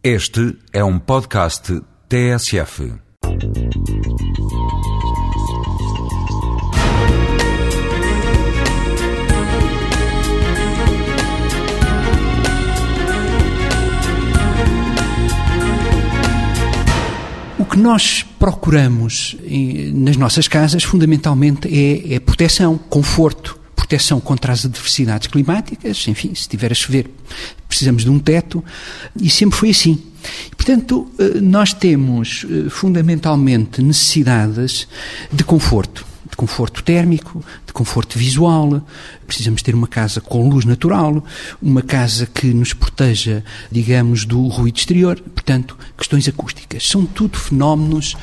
Este é um podcast TSF. O que nós procuramos eh, nas nossas casas, fundamentalmente, é, é proteção, conforto, proteção contra as adversidades climáticas, enfim, se estiver a chover, precisamos de um teto, e sempre foi assim. Portanto, eh, nós temos eh, fundamentalmente necessidades de conforto de conforto térmico, de conforto visual. Precisamos ter uma casa com luz natural, uma casa que nos proteja, digamos, do ruído exterior. Portanto, questões acústicas. São tudo fenómenos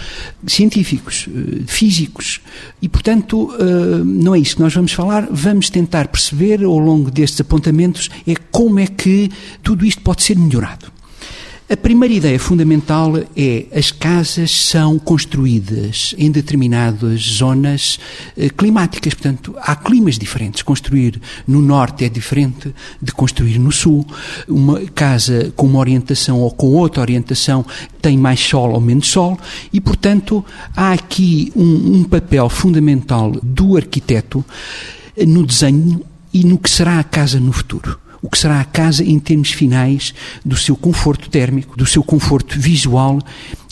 científicos, eh, físicos. E, portanto, eh, não é isso que nós vamos falar. Vamos tentar perceber, ao longo destes apontamentos, é como é que tudo isto pode ser melhorado. A primeira ideia fundamental é as casas são construídas em determinadas zonas eh, climáticas, portanto, há climas diferentes. Construir no norte é diferente de construir no sul. Uma casa com uma orientação ou com outra orientação tem mais sol ou menos sol e, portanto, há aqui um, um papel fundamental do arquiteto no desenho e no que será a casa no futuro o que será a casa em termos finais do seu conforto térmico, do seu conforto visual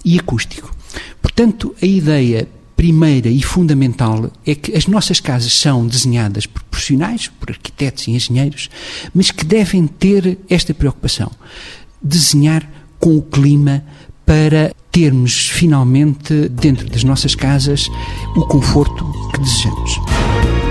e acústico. Portanto, a ideia primeira e fundamental é que as nossas casas são desenhadas por profissionais, por arquitetos e engenheiros, mas que devem ter esta preocupação: desenhar com o clima para termos finalmente dentro das nossas casas o conforto que desejamos.